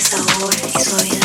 sabor y suavidad.